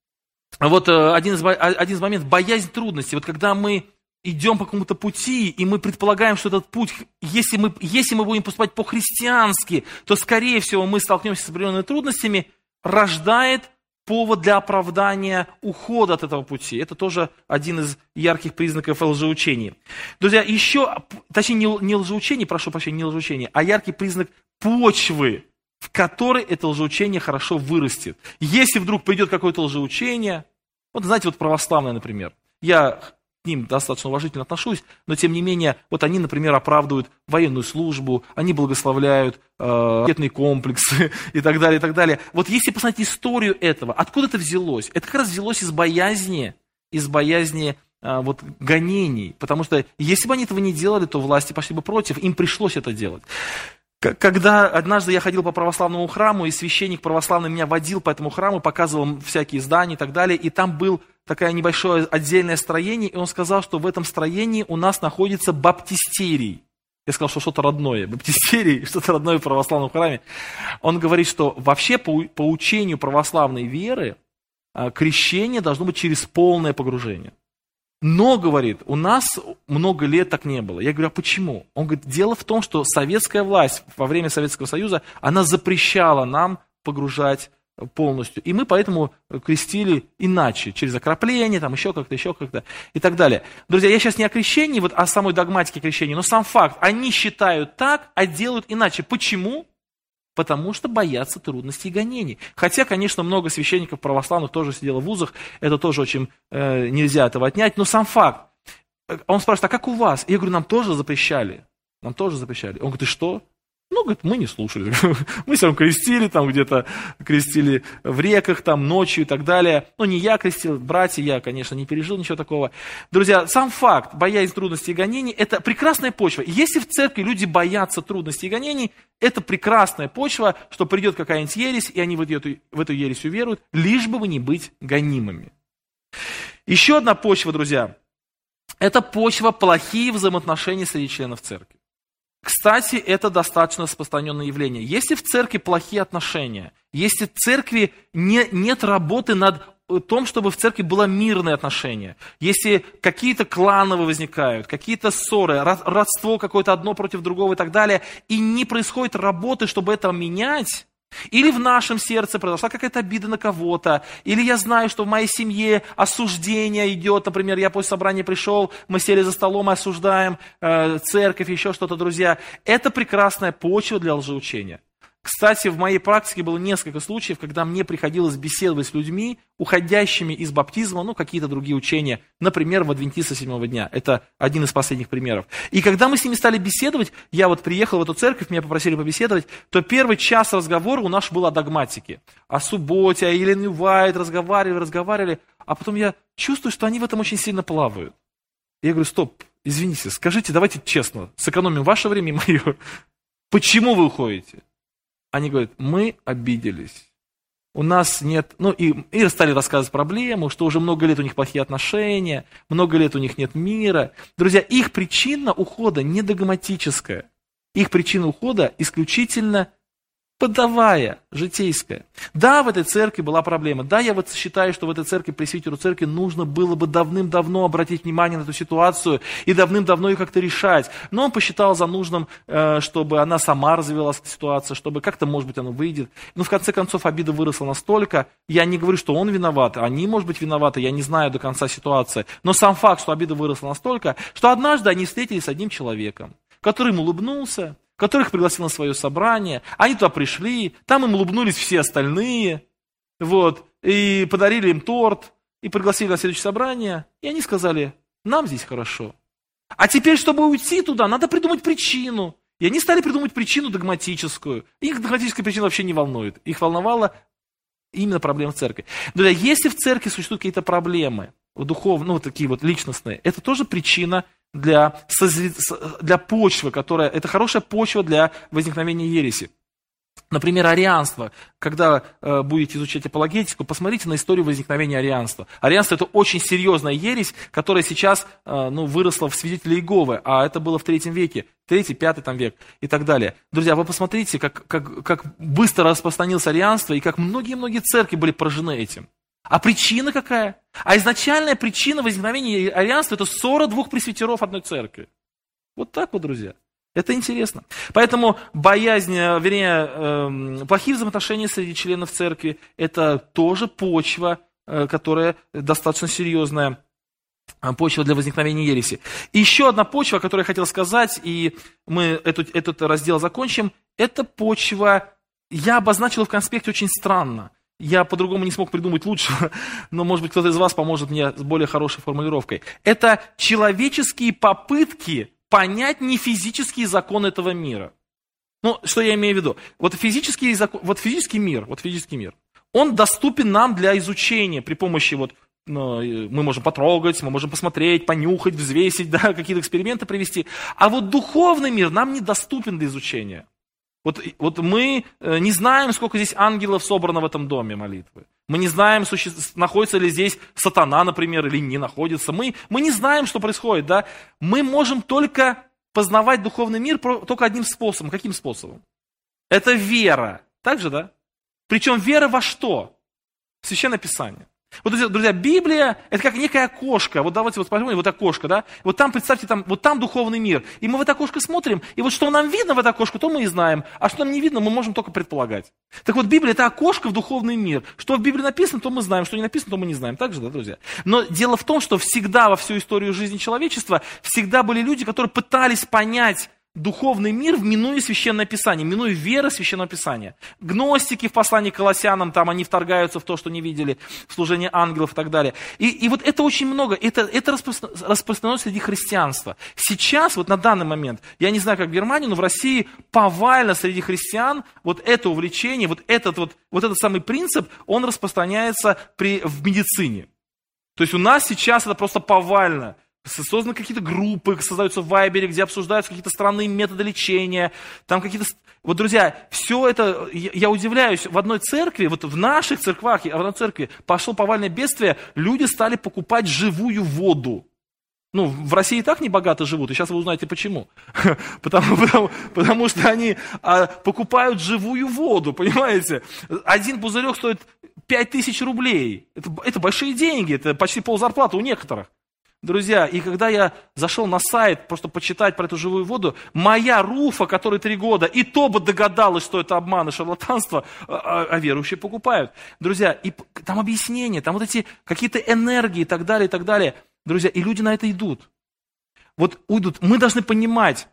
[clears throat] вот э, один из, один из моментов, боязнь трудностей. Вот когда мы идем по какому-то пути, и мы предполагаем, что этот путь, если мы, если мы будем поступать по-христиански, то, скорее всего, мы столкнемся с определенными трудностями, рождает повод для оправдания ухода от этого пути. Это тоже один из ярких признаков лжеучения. Друзья, еще, точнее, не, не прошу прощения, не лжеучение, а яркий признак почвы, в которой это лжеучение хорошо вырастет. Если вдруг придет какое-то лжеучение, вот знаете, вот православное, например, я ним достаточно уважительно отношусь, но тем не менее, вот они, например, оправдывают военную службу, они благословляют э, ракетные комплексы [laughs] и так далее, и так далее. Вот если посмотреть историю этого, откуда это взялось? Это как раз взялось из боязни, из боязни э, вот, гонений, потому что если бы они этого не делали, то власти пошли бы против, им пришлось это делать. Когда однажды я ходил по православному храму, и священник православный меня водил по этому храму, показывал всякие здания и так далее, и там был такое небольшое отдельное строение, и он сказал, что в этом строении у нас находится баптистерий. Я сказал, что что-то родное. [laughs] Баптистерий, что-то родное в православном храме. Он говорит, что вообще по, по учению православной веры а, крещение должно быть через полное погружение. Но, говорит, у нас много лет так не было. Я говорю, а почему? Он говорит, дело в том, что советская власть во время Советского Союза, она запрещала нам погружать полностью. И мы поэтому крестили иначе, через окропление, там еще как-то, еще как-то и так далее. Друзья, я сейчас не о крещении, вот о самой догматике крещения, но сам факт, они считают так, а делают иначе. Почему? Потому что боятся трудностей и гонений. Хотя, конечно, много священников православных тоже сидело в вузах, это тоже очень э, нельзя этого отнять, но сам факт. Он спрашивает, а как у вас? Я говорю, нам тоже запрещали. Нам тоже запрещали. Он говорит, и что? Ну, говорит, мы не слушали. [laughs] Мы равно крестили, там где-то крестили в реках, там ночью и так далее. Ну, не я крестил, братья, я, конечно, не пережил ничего такого. Друзья, сам факт боязнь трудностей и гонений – это прекрасная почва. Если в церкви люди боятся трудностей и гонений, это прекрасная почва, что придет какая-нибудь ересь, и они в эту, в эту ересь уверуют, лишь бы не быть гонимыми. Еще одна почва, друзья, это почва плохие взаимоотношения среди членов церкви. Кстати, это достаточно распространенное явление. Если в церкви плохие отношения, если в церкви не, нет работы над э, том, чтобы в церкви было мирное отношение. Если какие-то кланы возникают, какие-то ссоры, родство какое-то одно против другого и так далее, и не происходит работы, чтобы это менять, или в нашем сердце произошла какая-то обида на кого-то. Или я знаю, что в моей семье осуждение идет. Например, я после собрания пришел, мы сели за столом и осуждаем э, церковь, еще что-то, друзья. Это прекрасная почва для лжеучения. Кстати, в моей практике было несколько случаев, когда мне приходилось беседовать с людьми, уходящими из баптизма, ну, какие-то другие учения, например, в Адвентиста седьмого дня. Это один из последних примеров. И когда мы с ними стали беседовать, я вот приехал в эту церковь, меня попросили побеседовать, то первый час разговора у нас был о догматике. О субботе, о Елене Уайт, разговаривали, разговаривали. А потом я чувствую, что они в этом очень сильно плавают. Я говорю, стоп, извините, скажите, давайте честно, сэкономим ваше время и мое. Почему вы уходите? Они говорят, мы обиделись. У нас нет, ну и, и стали рассказывать проблему, что уже много лет у них плохие отношения, много лет у них нет мира. Друзья, их причина ухода не догматическая. Их причина ухода исключительно подавая, житейская. Да, в этой церкви была проблема. Да, я вот считаю, что в этой церкви, пресвитеру церкви, нужно было бы давным-давно обратить внимание на эту ситуацию и давным-давно ее как-то решать. Но он посчитал за нужным, э, чтобы она сама развивалась, эта ситуация, чтобы как-то, может быть, она выйдет. Но в конце концов обида выросла настолько, я не говорю, что он виноват, они, может быть, виноваты, я не знаю до конца ситуации. Но сам факт, что обида выросла настолько, что однажды они встретились с одним человеком, который им улыбнулся, которых пригласил на свое собрание. Они туда пришли, там им улыбнулись все остальные, вот, и подарили им торт, и пригласили на следующее собрание, и они сказали, нам здесь хорошо. А теперь, чтобы уйти туда, надо придумать причину. И они стали придумывать причину догматическую. Их догматическая причина вообще не волнует. Их волновала именно проблема в церкви. Друзья, если в церкви существуют какие-то проблемы, духовные, ну, вот такие вот личностные, это тоже причина для, для почвы, которая, это хорошая почва для возникновения ереси. Например, арианство. Когда э, будете изучать апологетику, посмотрите на историю возникновения арианства. Арианство это очень серьезная ересь, которая сейчас э, ну, выросла в свидетеле Иеговы, а это было в третьем веке, третий, пятый там век и так далее. Друзья, вы посмотрите, как, как, как быстро распространилось арианство и как многие-многие церкви были поражены этим. А причина какая? А изначальная причина возникновения арианства – это ссора двух пресвитеров одной церкви. Вот так вот, друзья. Это интересно. Поэтому боязнь, э, вернее, эм, плохие взаимоотношения среди членов церкви – это тоже почва, э, которая достаточно серьезная э, почва для возникновения ереси. И еще одна почва, о которой я хотел сказать, и мы эту, этот раздел закончим, это почва, я обозначил в конспекте очень странно. Я по-другому не смог придумать лучшего, [laughs] но, может быть, кто-то из вас поможет мне с более хорошей формулировкой. Это человеческие попытки понять нефизические законы этого мира. Ну, что я имею в виду? Вот физический, закон, вот физический мир, вот физический мир, он доступен нам для изучения при помощи вот ну, мы можем потрогать, мы можем посмотреть, понюхать, взвесить, [laughs] да, какие-то эксперименты провести. А вот духовный мир нам недоступен для изучения. Вот, вот мы э, не знаем, сколько здесь ангелов собрано в этом доме молитвы. Мы не знаем, находится ли здесь сатана, например, или не находится. Мы, мы не знаем, что происходит. Да? Мы можем только познавать духовный мир только одним способом. Каким способом? Это вера. Так же, да? Причем вера во что? Священное Писание. Вот, друзья, Библия – это как некая окошко. Вот давайте вот посмотрим, вот окошко, да? Вот там, представьте, там, вот там духовный мир. И мы в это окошко смотрим, и вот что нам видно в это окошко, то мы и знаем. А что нам не видно, мы можем только предполагать. Так вот, Библия – это окошко в духовный мир. Что в Библии написано, то мы знаем. Что не написано, то мы не знаем. Так же, да, друзья? Но дело в том, что всегда во всю историю жизни человечества всегда были люди, которые пытались понять духовный мир, минуя Священное Писание, минуя вера Священного Писания. Гностики в послании к Колоссянам, там они вторгаются в то, что не видели, в служение ангелов и так далее. И, и вот это очень много, это, это распространено среди христианства. Сейчас, вот на данный момент, я не знаю, как в Германии, но в России повально среди христиан вот это увлечение, вот этот, вот, вот этот самый принцип, он распространяется при, в медицине. То есть у нас сейчас это просто повально созданы какие-то группы, создаются в Вайбере, где обсуждаются какие-то странные методы лечения, там какие-то... Вот, друзья, все это, я удивляюсь, в одной церкви, вот в наших церквах, в одной церкви пошло повальное бедствие, люди стали покупать живую воду. Ну, в России и так не богато живут, и сейчас вы узнаете почему. [laughs] Потому, потому, потому что они а, покупают живую воду, понимаете? Один пузырек стоит 5000 рублей. Это, это большие деньги, это почти пол зарплаты у некоторых. Друзья, и когда я зашел на сайт, просто почитать про эту живую воду, моя Руфа, которой три года, и то бы догадалась, что это обман и шарлатанство, а, а, а верующие покупают. Друзья, и там объяснения, там вот эти какие-то энергии и так далее, и так далее. Друзья, и люди на это идут. Вот уйдут. Мы должны понимать,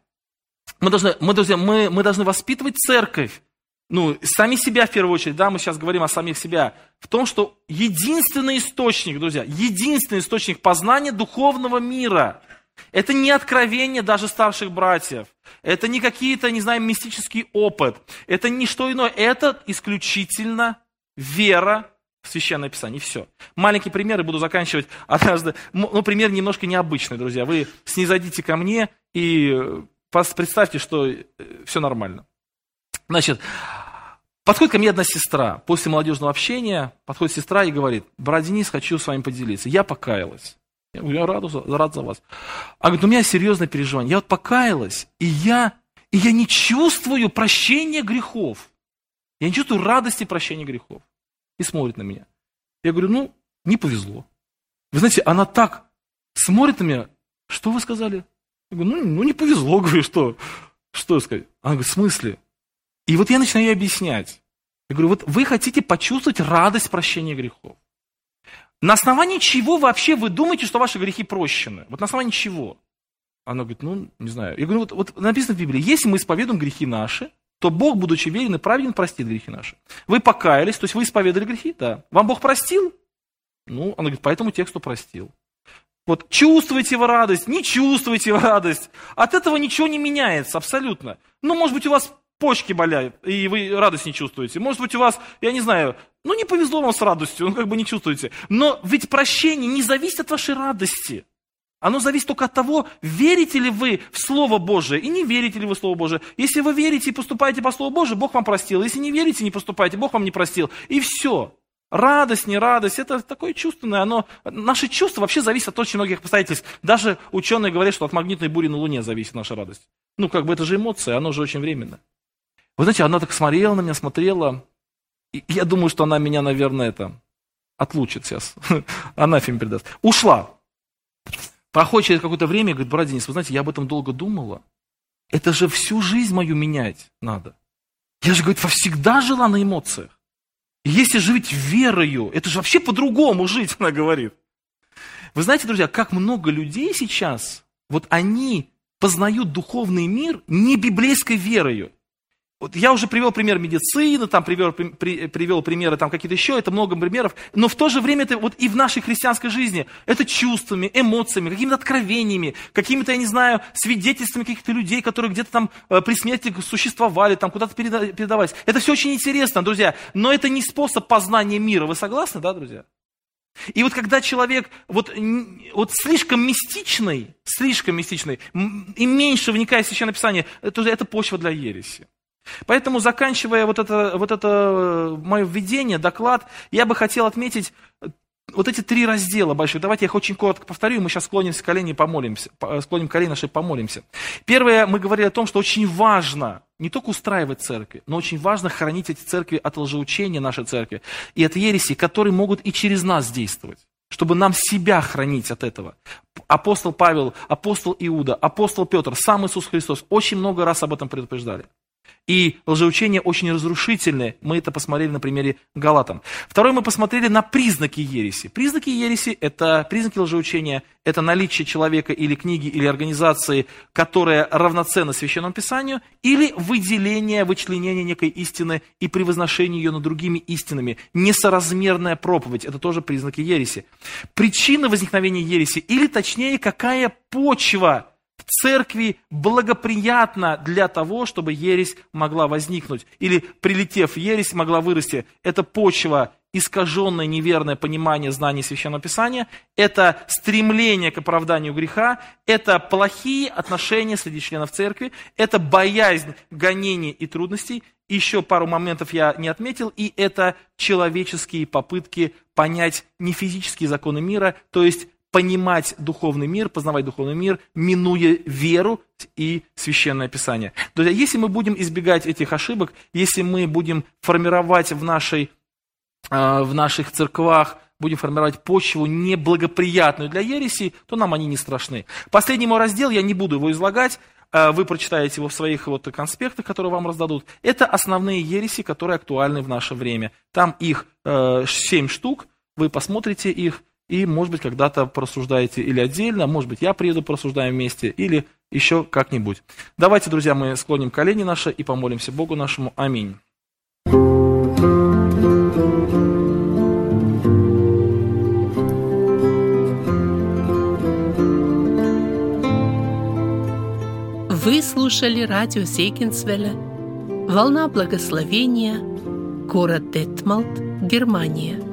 мы должны, мы, друзья, мы, мы должны воспитывать церковь, ну, сами себя в первую очередь, да, мы сейчас говорим о самих себя, в том, что единственный источник, друзья, единственный источник познания духовного мира, это не откровение даже старших братьев, это не какие-то, не знаю, мистический опыт, это не что иное, это исключительно вера в Священное Писание, и все. Маленький пример, и буду заканчивать однажды. Ну, пример немножко необычный, друзья. Вы снизойдите ко мне и представьте, что э, все нормально. Значит, Подходит ко мне одна сестра, после молодежного общения, подходит сестра и говорит, брат Денис, хочу с вами поделиться. Я покаялась. Я говорю, я рад, рад за вас. А говорит, у меня серьезное переживание. Я вот покаялась, и я, и я не чувствую прощения грехов. Я не чувствую радости прощения грехов. И смотрит на меня. Я говорю, ну, не повезло. Вы знаете, она так смотрит на меня, что вы сказали? Я говорю, ну, ну не повезло, [laughs] говорю, что? Что сказать? Она говорит, в смысле? И вот я начинаю ей объяснять. Я говорю, вот вы хотите почувствовать радость прощения грехов. На основании чего вообще вы думаете, что ваши грехи прощены? Вот на основании чего? Она говорит, ну, не знаю. Я говорю, вот, вот написано в Библии, если мы исповедуем грехи наши, то Бог, будучи верен и праведен, простит грехи наши. Вы покаялись, то есть вы исповедали грехи? Да. Вам Бог простил? Ну, она говорит, по этому тексту простил. Вот чувствуете вы радость, не чувствуете вы радость. От этого ничего не меняется абсолютно. Ну, может быть, у вас почки болят, и вы радость не чувствуете. Может быть, у вас, я не знаю, ну не повезло вам с радостью, [laughs] ну как бы не чувствуете. Но ведь прощение не зависит от вашей радости. Оно зависит только от того, верите ли вы в Слово Божие и не верите ли вы в Слово Божие. Если вы верите и поступаете по Слову Божию, Бог вам простил. Если не верите, не поступаете, Бог вам не простил. И все. Радость, не радость, это такое чувственное, оно, наши чувства вообще зависят от очень многих обстоятельств. Даже ученые говорят, что от магнитной бури на Луне зависит наша радость. Ну, как бы это же эмоция, оно же очень временно. Вы знаете, она так смотрела на меня, смотрела. И я думаю, что она меня, наверное, это отлучит сейчас. [laughs] Анафем передаст. Ушла. Проходит через какое-то время говорит, брат Денис, вы знаете, я об этом долго думала. Это же всю жизнь мою менять надо. Я же, говорит, всегда жила на эмоциях. И если жить верою, это же вообще по-другому жить, [laughs] она говорит. Вы знаете, друзья, как много людей сейчас, вот они познают духовный мир не библейской верою. Вот я уже привел пример медицины, там привел, при, привел примеры там какие-то еще, это много примеров, но в то же время это вот и в нашей христианской жизни, это чувствами, эмоциями, какими-то откровениями, какими-то, я не знаю, свидетельствами каких-то людей, которые где-то там э, при смерти существовали, там куда-то передавать. Это все очень интересно, друзья, но это не способ познания мира. Вы согласны, да, друзья? И вот когда человек вот, вот слишком мистичный, слишком мистичный, и меньше вникает в Священное Писание, это, это почва для ереси. Поэтому, заканчивая вот это, вот это э, мое введение, доклад, я бы хотел отметить э, вот эти три раздела больших. Давайте я их очень коротко повторю, мы сейчас склоним колени и помолимся, э, склоним колени наши и помолимся. Первое, мы говорили о том, что очень важно не только устраивать церкви, но очень важно хранить эти церкви от лжеучения нашей церкви и от ереси, которые могут и через нас действовать чтобы нам себя хранить от этого. Апостол Павел, апостол Иуда, апостол Петр, сам Иисус Христос очень много раз об этом предупреждали. И лжеучения очень разрушительные. Мы это посмотрели на примере Галатам. Второе, мы посмотрели на признаки ереси. Признаки ереси – это признаки лжеучения, это наличие человека или книги, или организации, которая равноценна Священному Писанию, или выделение, вычленение некой истины и превозношение ее над другими истинами. Несоразмерная проповедь – это тоже признаки ереси. Причина возникновения ереси, или точнее, какая почва – в церкви благоприятно для того, чтобы ересь могла возникнуть. Или, прилетев ересь, могла вырасти. Это почва, искаженное неверное понимание знаний Священного Писания, это стремление к оправданию греха, это плохие отношения среди членов церкви, это боязнь гонений и трудностей. Еще пару моментов я не отметил, и это человеческие попытки понять не физические законы мира, то есть понимать духовный мир, познавать духовный мир, минуя веру и священное писание. Друзья, если мы будем избегать этих ошибок, если мы будем формировать в, нашей, а, в наших церквах, будем формировать почву неблагоприятную для ереси, то нам они не страшны. Последний мой раздел, я не буду его излагать, а, вы прочитаете его в своих вот конспектах, которые вам раздадут. Это основные ереси, которые актуальны в наше время. Там их э, 7 штук, вы посмотрите их, и, может быть, когда-то просуждаете или отдельно, может быть, я приеду, просуждаем вместе, или еще как-нибудь. Давайте, друзья, мы склоним колени наши и помолимся Богу нашему. Аминь. Вы слушали радио Сейкинсвелля «Волна благословения», город Детмалт, Германия –